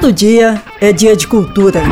Todo dia é dia de cultura.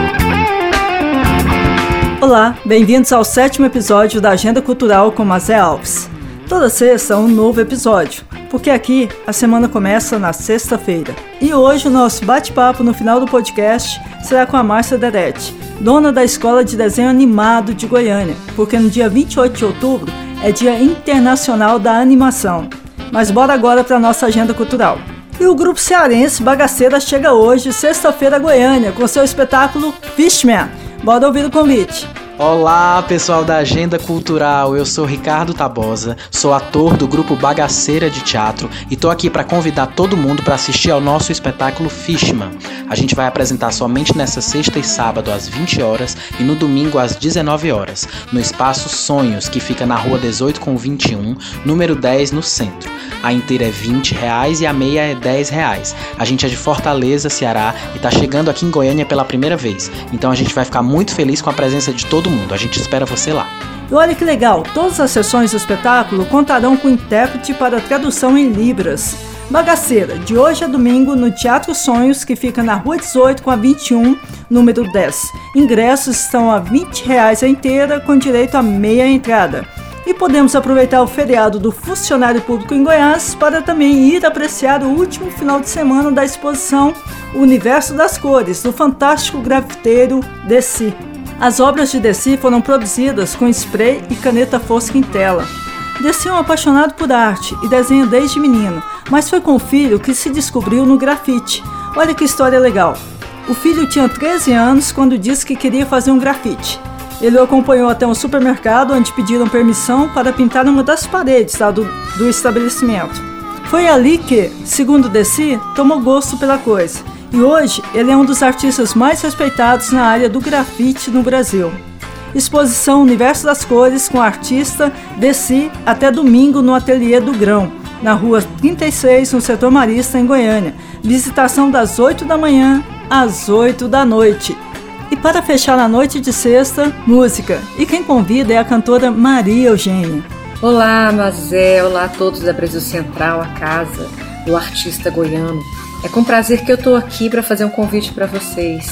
Olá, bem-vindos ao sétimo episódio da Agenda Cultural com Mazé Alves. Toda sexta um novo episódio, porque aqui a semana começa na sexta-feira. E hoje o nosso bate-papo no final do podcast será com a Márcia Deretti, dona da Escola de Desenho Animado de Goiânia, porque no dia 28 de outubro é Dia Internacional da Animação. Mas bora agora para nossa agenda cultural. E o grupo cearense Bagaceira chega hoje, sexta-feira, Goiânia, com seu espetáculo Fishman. Bora ouvir o convite. Olá, pessoal da Agenda Cultural. Eu sou Ricardo Tabosa, sou ator do grupo Bagaceira de Teatro e tô aqui para convidar todo mundo para assistir ao nosso espetáculo Fishman. A gente vai apresentar somente nessa sexta e sábado às 20 horas e no domingo às 19 horas, no espaço Sonhos, que fica na Rua 18 com 21, número 10 no centro. A inteira é 20 reais e a meia é 10 reais. A gente é de Fortaleza, Ceará e tá chegando aqui em Goiânia pela primeira vez. Então a gente vai ficar muito feliz com a presença de todo todo mundo. A gente espera você lá. E olha que legal, todas as sessões do espetáculo contarão com intérprete para tradução em Libras. Bagaceira, de hoje a domingo no Teatro Sonhos, que fica na Rua 18 com a 21, número 10. Ingressos estão a 20 reais a inteira, com direito a meia entrada. E podemos aproveitar o feriado do funcionário público em Goiás para também ir apreciar o último final de semana da exposição Universo das Cores, do fantástico grafiteiro Desi. As obras de Desi foram produzidas com spray e caneta fosca em tela. Desi é um apaixonado por arte e desenha desde menino, mas foi com o filho que se descobriu no grafite. Olha que história legal. O filho tinha 13 anos quando disse que queria fazer um grafite. Ele o acompanhou até um supermercado onde pediram permissão para pintar uma das paredes lá do, do estabelecimento. Foi ali que, segundo Desi, tomou gosto pela coisa e hoje ele é um dos artistas mais respeitados na área do grafite no Brasil. Exposição Universo das Cores com artista Desci até domingo no Ateliê do Grão, na rua 36, no setor Marista, em Goiânia. Visitação das 8 da manhã às 8 da noite. E para fechar a noite de sexta, música. E quem convida é a cantora Maria Eugênia. Olá, Mazé, olá a todos da Brasil Central, a casa do artista goiano. É com prazer que eu estou aqui para fazer um convite para vocês.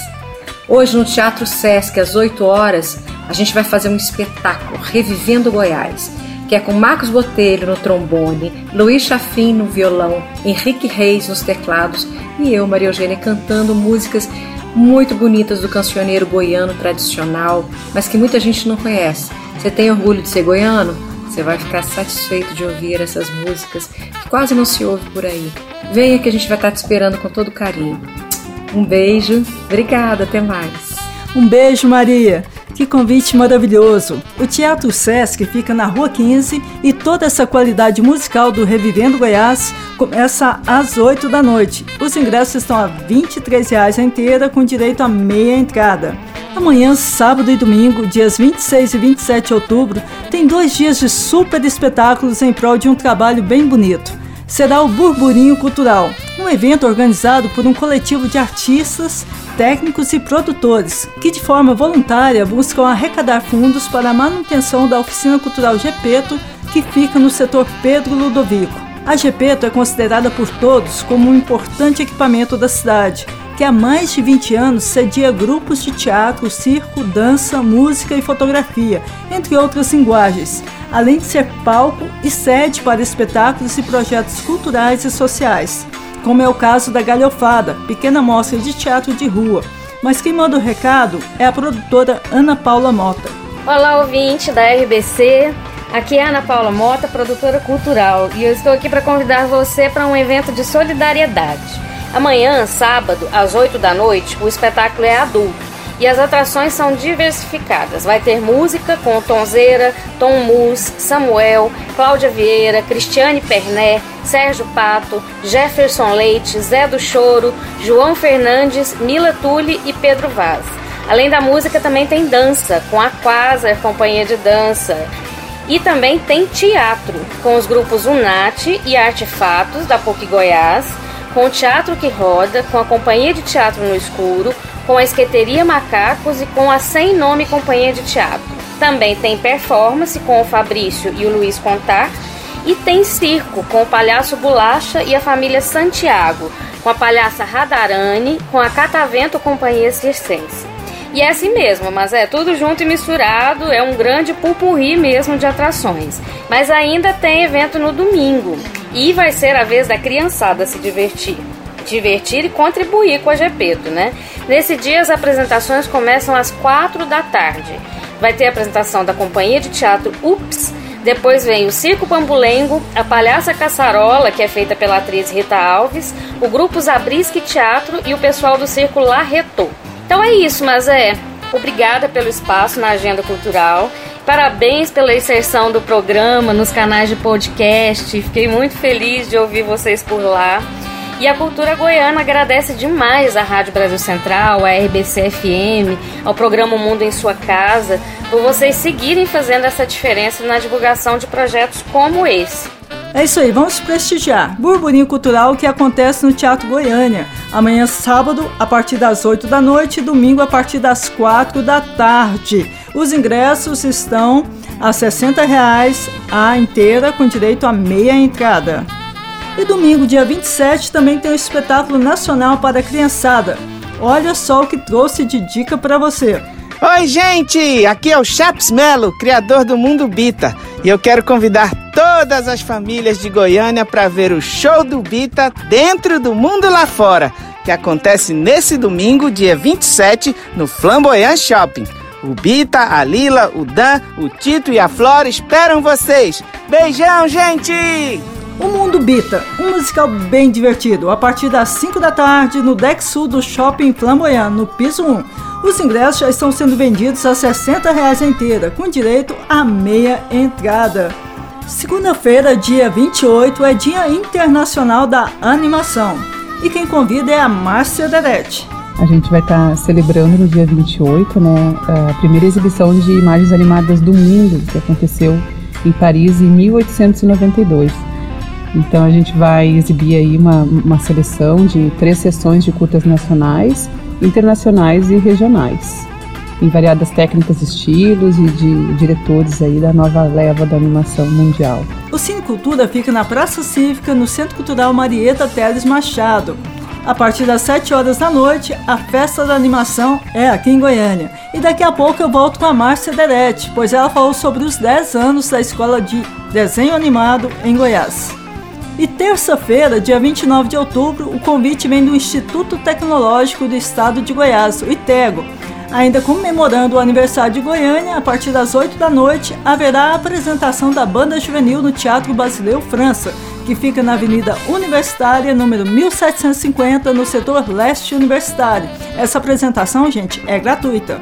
Hoje no Teatro Sesc, às 8 horas, a gente vai fazer um espetáculo Revivendo Goiás, que é com Marcos Botelho no trombone, Luiz Chafim no violão, Henrique Reis nos teclados e eu, Maria Eugênia, cantando músicas muito bonitas do cancioneiro goiano tradicional, mas que muita gente não conhece. Você tem orgulho de ser goiano? Você vai ficar satisfeito de ouvir essas músicas que quase não se ouve por aí. Venha que a gente vai estar te esperando com todo carinho. Um beijo, obrigada, até mais. Um beijo, Maria. Que convite maravilhoso! O Teatro Sesc fica na Rua 15 e toda essa qualidade musical do Revivendo Goiás começa às 8 da noite. Os ingressos estão a 23 reais a inteira, com direito a meia entrada. Amanhã, sábado e domingo, dias 26 e 27 de outubro, tem dois dias de super espetáculos em prol de um trabalho bem bonito será o Burburinho Cultural, um evento organizado por um coletivo de artistas, técnicos e produtores que, de forma voluntária, buscam arrecadar fundos para a manutenção da Oficina Cultural Gepeto, que fica no setor Pedro Ludovico. A Gepeto é considerada por todos como um importante equipamento da cidade, que há mais de 20 anos cedia grupos de teatro, circo, dança, música e fotografia, entre outras linguagens, além de ser palco e sede para espetáculos e projetos culturais e sociais, como é o caso da Galhofada, pequena mostra de teatro de rua. Mas quem manda o recado é a produtora Ana Paula Mota. Olá, ouvinte da RBC. Aqui é Ana Paula Mota, produtora cultural, e eu estou aqui para convidar você para um evento de solidariedade. Amanhã, sábado, às 8 da noite, o espetáculo é adulto e as atrações são diversificadas. Vai ter música com Tonzeira, Tom Mus, Samuel, Cláudia Vieira, Cristiane Perné, Sérgio Pato, Jefferson Leite, Zé do Choro, João Fernandes, Mila Tulli e Pedro Vaz. Além da música, também tem dança, com a Quasar Companhia de Dança. E também tem teatro, com os grupos Unate e Artefatos, da PUC Goiás, com o Teatro que Roda, com a Companhia de Teatro no Escuro, com a Esqueteria Macacos e com a Sem Nome Companhia de Teatro. Também tem performance com o Fabrício e o Luiz Contar. E tem circo com o Palhaço Bolacha e a família Santiago, com a palhaça Radarane, com a Catavento Companhia Circense. E é assim mesmo, mas é tudo junto e misturado, é um grande pupurri mesmo de atrações. Mas ainda tem evento no domingo e vai ser a vez da criançada se divertir. Divertir e contribuir com a Gepeto, né? Nesse dia as apresentações começam às quatro da tarde. Vai ter a apresentação da companhia de teatro Ups, depois vem o Circo Pambulengo, a Palhaça Caçarola, que é feita pela atriz Rita Alves, o grupo Zabrisque Teatro e o pessoal do Circo La Retô. Então é isso, mas é. Obrigada pelo espaço na agenda cultural. Parabéns pela inserção do programa nos canais de podcast. Fiquei muito feliz de ouvir vocês por lá. E a Cultura Goiana agradece demais à Rádio Brasil Central, à RBC FM, ao programa Mundo em Sua Casa, por vocês seguirem fazendo essa diferença na divulgação de projetos como esse. É isso aí, vamos prestigiar. Burburinho Cultural que acontece no Teatro Goiânia. Amanhã, sábado, a partir das 8 da noite e domingo, a partir das 4 da tarde. Os ingressos estão a 60 reais a inteira, com direito a meia entrada. E domingo, dia 27, também tem o um espetáculo nacional para a criançada. Olha só o que trouxe de dica para você. Oi, gente! Aqui é o Chaps Melo, criador do Mundo Bita, e eu quero convidar todas as famílias de Goiânia para ver o show do Bita dentro do mundo lá fora, que acontece nesse domingo, dia 27, no Flamboyant Shopping. O Bita, a Lila, o Dan, o Tito e a Flora esperam vocês. Beijão, gente! O Mundo Bita, um musical bem divertido, a partir das 5 da tarde no deck sul do Shopping Flamboyant, no piso 1. Os ingressos já estão sendo vendidos a 60 reais inteira, com direito a meia entrada. Segunda-feira, dia 28, é Dia Internacional da Animação. E quem convida é a Márcia Derete. A gente vai estar tá celebrando no dia 28, né, a primeira exibição de imagens animadas do mundo, que aconteceu em Paris em 1892. Então a gente vai exibir aí uma, uma seleção de três sessões de curtas nacionais internacionais e regionais, em variadas técnicas, estilos e de diretores aí da nova leva da animação mundial. O Cine Cultura fica na Praça Cívica, no Centro Cultural Marieta Teles Machado. A partir das 7 horas da noite, a festa da animação é aqui em Goiânia. E daqui a pouco eu volto com a Márcia Derete, pois ela falou sobre os 10 anos da Escola de Desenho Animado em Goiás. E terça-feira, dia 29 de outubro, o convite vem do Instituto Tecnológico do Estado de Goiás, o ITEGO. Ainda comemorando o aniversário de Goiânia, a partir das 8 da noite, haverá a apresentação da Banda Juvenil no Teatro Brasileiro França, que fica na Avenida Universitária, número 1750, no setor leste universitário. Essa apresentação, gente, é gratuita.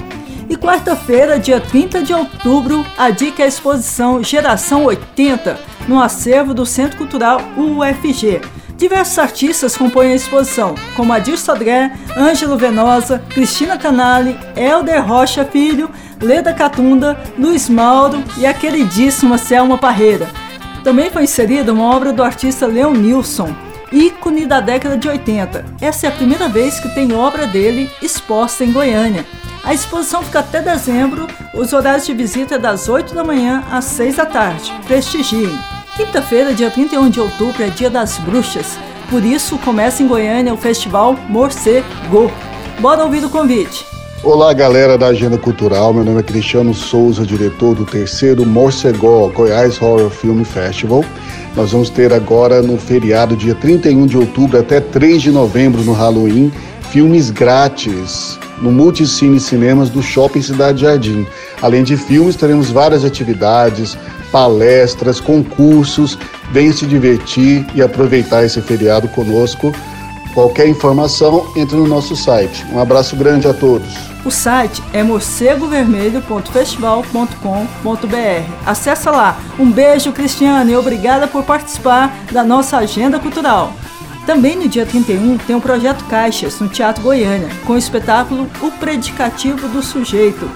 E quarta-feira, dia 30 de outubro, a dica é a exposição Geração 80 no acervo do Centro Cultural UFG. Diversos artistas compõem a exposição, como Adir Sodré, Ângelo Venosa, Cristina Canali, Helder Rocha Filho, Leda Catunda, Luiz Mauro e a queridíssima Selma Parreira. Também foi inserida uma obra do artista Leon Nilson, ícone da década de 80. Essa é a primeira vez que tem obra dele exposta em Goiânia. A exposição fica até dezembro, os horários de visita é das 8 da manhã às 6 da tarde. Prestigiem! Quinta-feira, dia 31 de outubro, é Dia das Bruxas. Por isso, começa em Goiânia o festival Morcego. Bora ouvir o convite. Olá, galera da Agenda Cultural. Meu nome é Cristiano Souza, diretor do terceiro Morcegó Goiás Horror Film Festival. Nós vamos ter agora no feriado, dia 31 de outubro até 3 de novembro, no Halloween, filmes grátis no Multicine Cinemas do Shopping Cidade Jardim. Além de filmes, teremos várias atividades, palestras, concursos. Venha se divertir e aproveitar esse feriado conosco. Qualquer informação, entre no nosso site. Um abraço grande a todos. O site é morcegovermelho.festival.com.br. Acesse lá. Um beijo, Cristiano, e obrigada por participar da nossa agenda cultural. Também no dia 31 tem o Projeto Caixas, no Teatro Goiânia, com o espetáculo O Predicativo do Sujeito.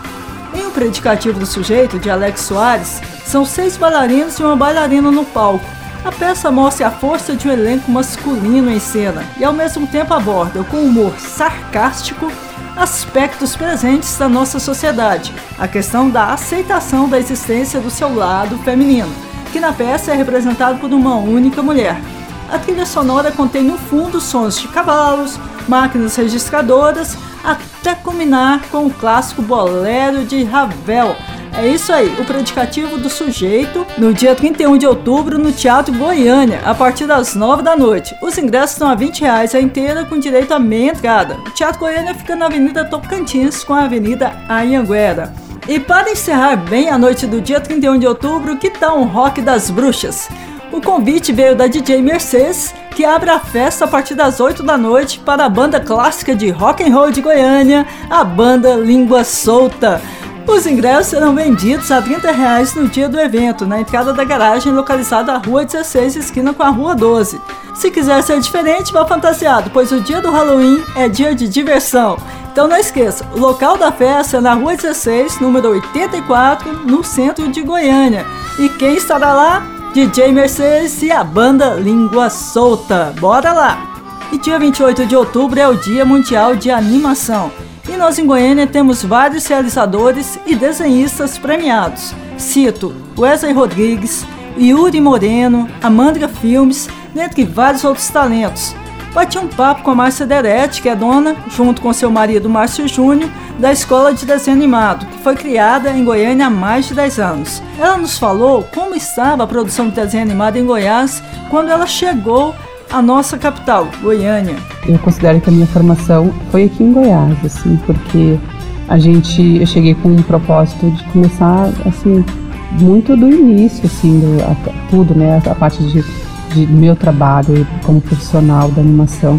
Em O Predicativo do Sujeito, de Alex Soares, são seis bailarinos e uma bailarina no palco. A peça mostra a força de um elenco masculino em cena e ao mesmo tempo aborda, com humor sarcástico, aspectos presentes da nossa sociedade, a questão da aceitação da existência do seu lado feminino, que na peça é representado por uma única mulher. A trilha sonora contém no fundo sons de cavalos, máquinas registradoras, até culminar com o clássico bolero de Ravel. É isso aí, o predicativo do sujeito, no dia 31 de outubro, no Teatro Goiânia, a partir das 9 da noite. Os ingressos estão a 20 reais a inteira, com direito a meia entrada. O Teatro Goiânia fica na Avenida Tocantins, com a Avenida Anhanguera. E para encerrar bem a noite do dia 31 de outubro, que tal um rock das bruxas? O convite veio da DJ Mercedes, que abre a festa a partir das 8 da noite para a banda clássica de rock and roll de Goiânia, a banda Língua Solta. Os ingressos serão vendidos a 30 reais no dia do evento, na entrada da garagem localizada à Rua 16, esquina com a Rua 12. Se quiser ser diferente, vá fantasiado, pois o dia do Halloween é dia de diversão. Então não esqueça, o local da festa é na Rua 16, número 84, no centro de Goiânia. E quem estará lá? DJ Mercedes e a banda Língua Solta. Bora lá! E dia 28 de outubro é o Dia Mundial de Animação. Nós em Goiânia temos vários realizadores e desenhistas premiados. Cito Wesley Rodrigues, Yuri Moreno, Amandra Filmes, dentre vários outros talentos. Bati um papo com a Márcia Deretti, que é dona, junto com seu marido Márcio Júnior, da Escola de Desenho Animado, que foi criada em Goiânia há mais de 10 anos. Ela nos falou como estava a produção de desenho animado em Goiás quando ela chegou à nossa capital, Goiânia. Eu considero que a minha formação foi aqui em Goiás, assim, porque a gente, eu cheguei com um propósito de começar, assim, muito do início, assim, do, a, tudo, né, a parte de, de meu trabalho como profissional da animação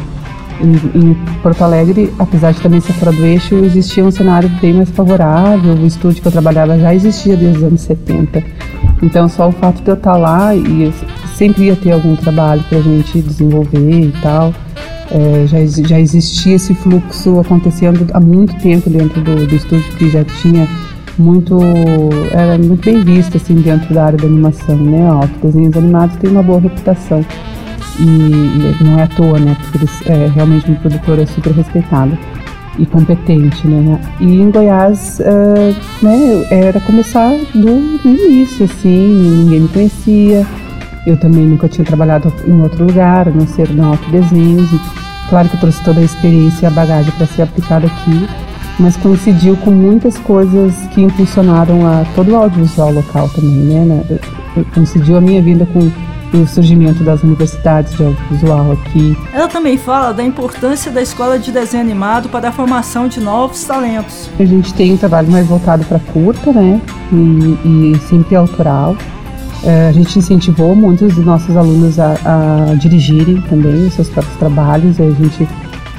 em, em, Porto Alegre, apesar de também ser fora do eixo, existia um cenário bem mais favorável. O estúdio que eu trabalhava já existia desde os anos 70. Então, só o fato de eu estar lá e sempre ia ter algum trabalho para a gente desenvolver e tal. É, já, já existia esse fluxo acontecendo há muito tempo dentro do, do estúdio, que já tinha muito era muito bem visto assim dentro da área da animação, né? Ó, desenhos animados tem uma boa reputação. E, e não é à toa, né? Porque eles, é realmente uma produtora super respeitada e competente, né? E em Goiás, uh, né, era começar do início, assim, ninguém me conhecia. Eu também nunca tinha trabalhado em outro lugar, a não ser na autodesenhos. Claro que eu trouxe toda a experiência e a bagagem para ser aplicada aqui, mas coincidiu com muitas coisas que impulsionaram a todo o audiovisual local também, né? Coincidiu a minha vinda com o surgimento das universidades de audiovisual aqui. Ela também fala da importância da escola de desenho animado para a formação de novos talentos. A gente tem um trabalho mais voltado para curta, né? E, e sempre autoral. É, a gente incentivou muitos dos nossos alunos a, a dirigirem também os seus próprios trabalhos. A gente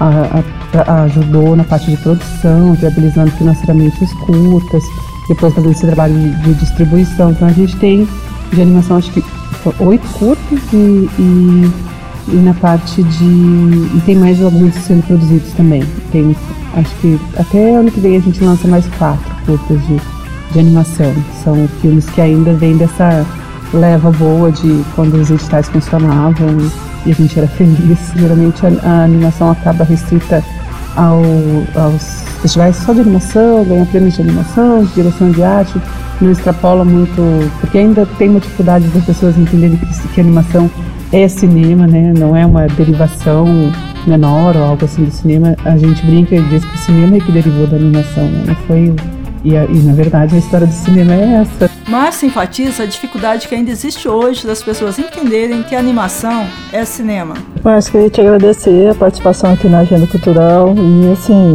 a, a, ajudou na parte de produção, viabilizando financeiramente os curtas, depois fazendo esse trabalho de, de distribuição. Então a gente tem de animação, acho que oito curtas e, e, e, na parte de. E tem mais alguns sendo produzidos também. Tem, acho que até ano que vem a gente lança mais quatro curtas de, de animação. São filmes que ainda vêm dessa leva boa de quando os editais funcionavam e a gente era feliz. Geralmente a, a animação acaba restrita ao, aos festivais só de animação, ganha prêmios de animação, de direção de arte não extrapola muito, porque ainda tem uma dificuldade das pessoas entenderem que, que animação é cinema, né? Não é uma derivação menor ou algo assim do cinema. A gente brinca e diz que o cinema é que derivou da animação, né? Não foi e, e, na verdade a história do cinema é essa. Márcia enfatiza a dificuldade que ainda existe hoje das pessoas entenderem que a animação é cinema. Márcia, queria te agradecer a participação aqui na Agenda Cultural e assim,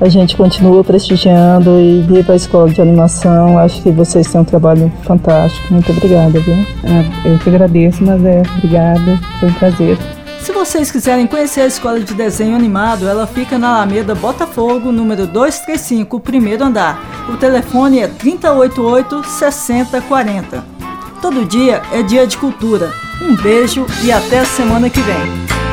a gente continua prestigiando e viva a escola de animação. Acho que vocês têm um trabalho fantástico. Muito obrigada, viu? É, eu que agradeço, mas é, obrigada. Foi um prazer. Se vocês quiserem conhecer a escola de desenho animado, ela fica na Alameda Botafogo, número 235, primeiro andar. O telefone é 388 6040. Todo dia é dia de cultura. Um beijo e até a semana que vem.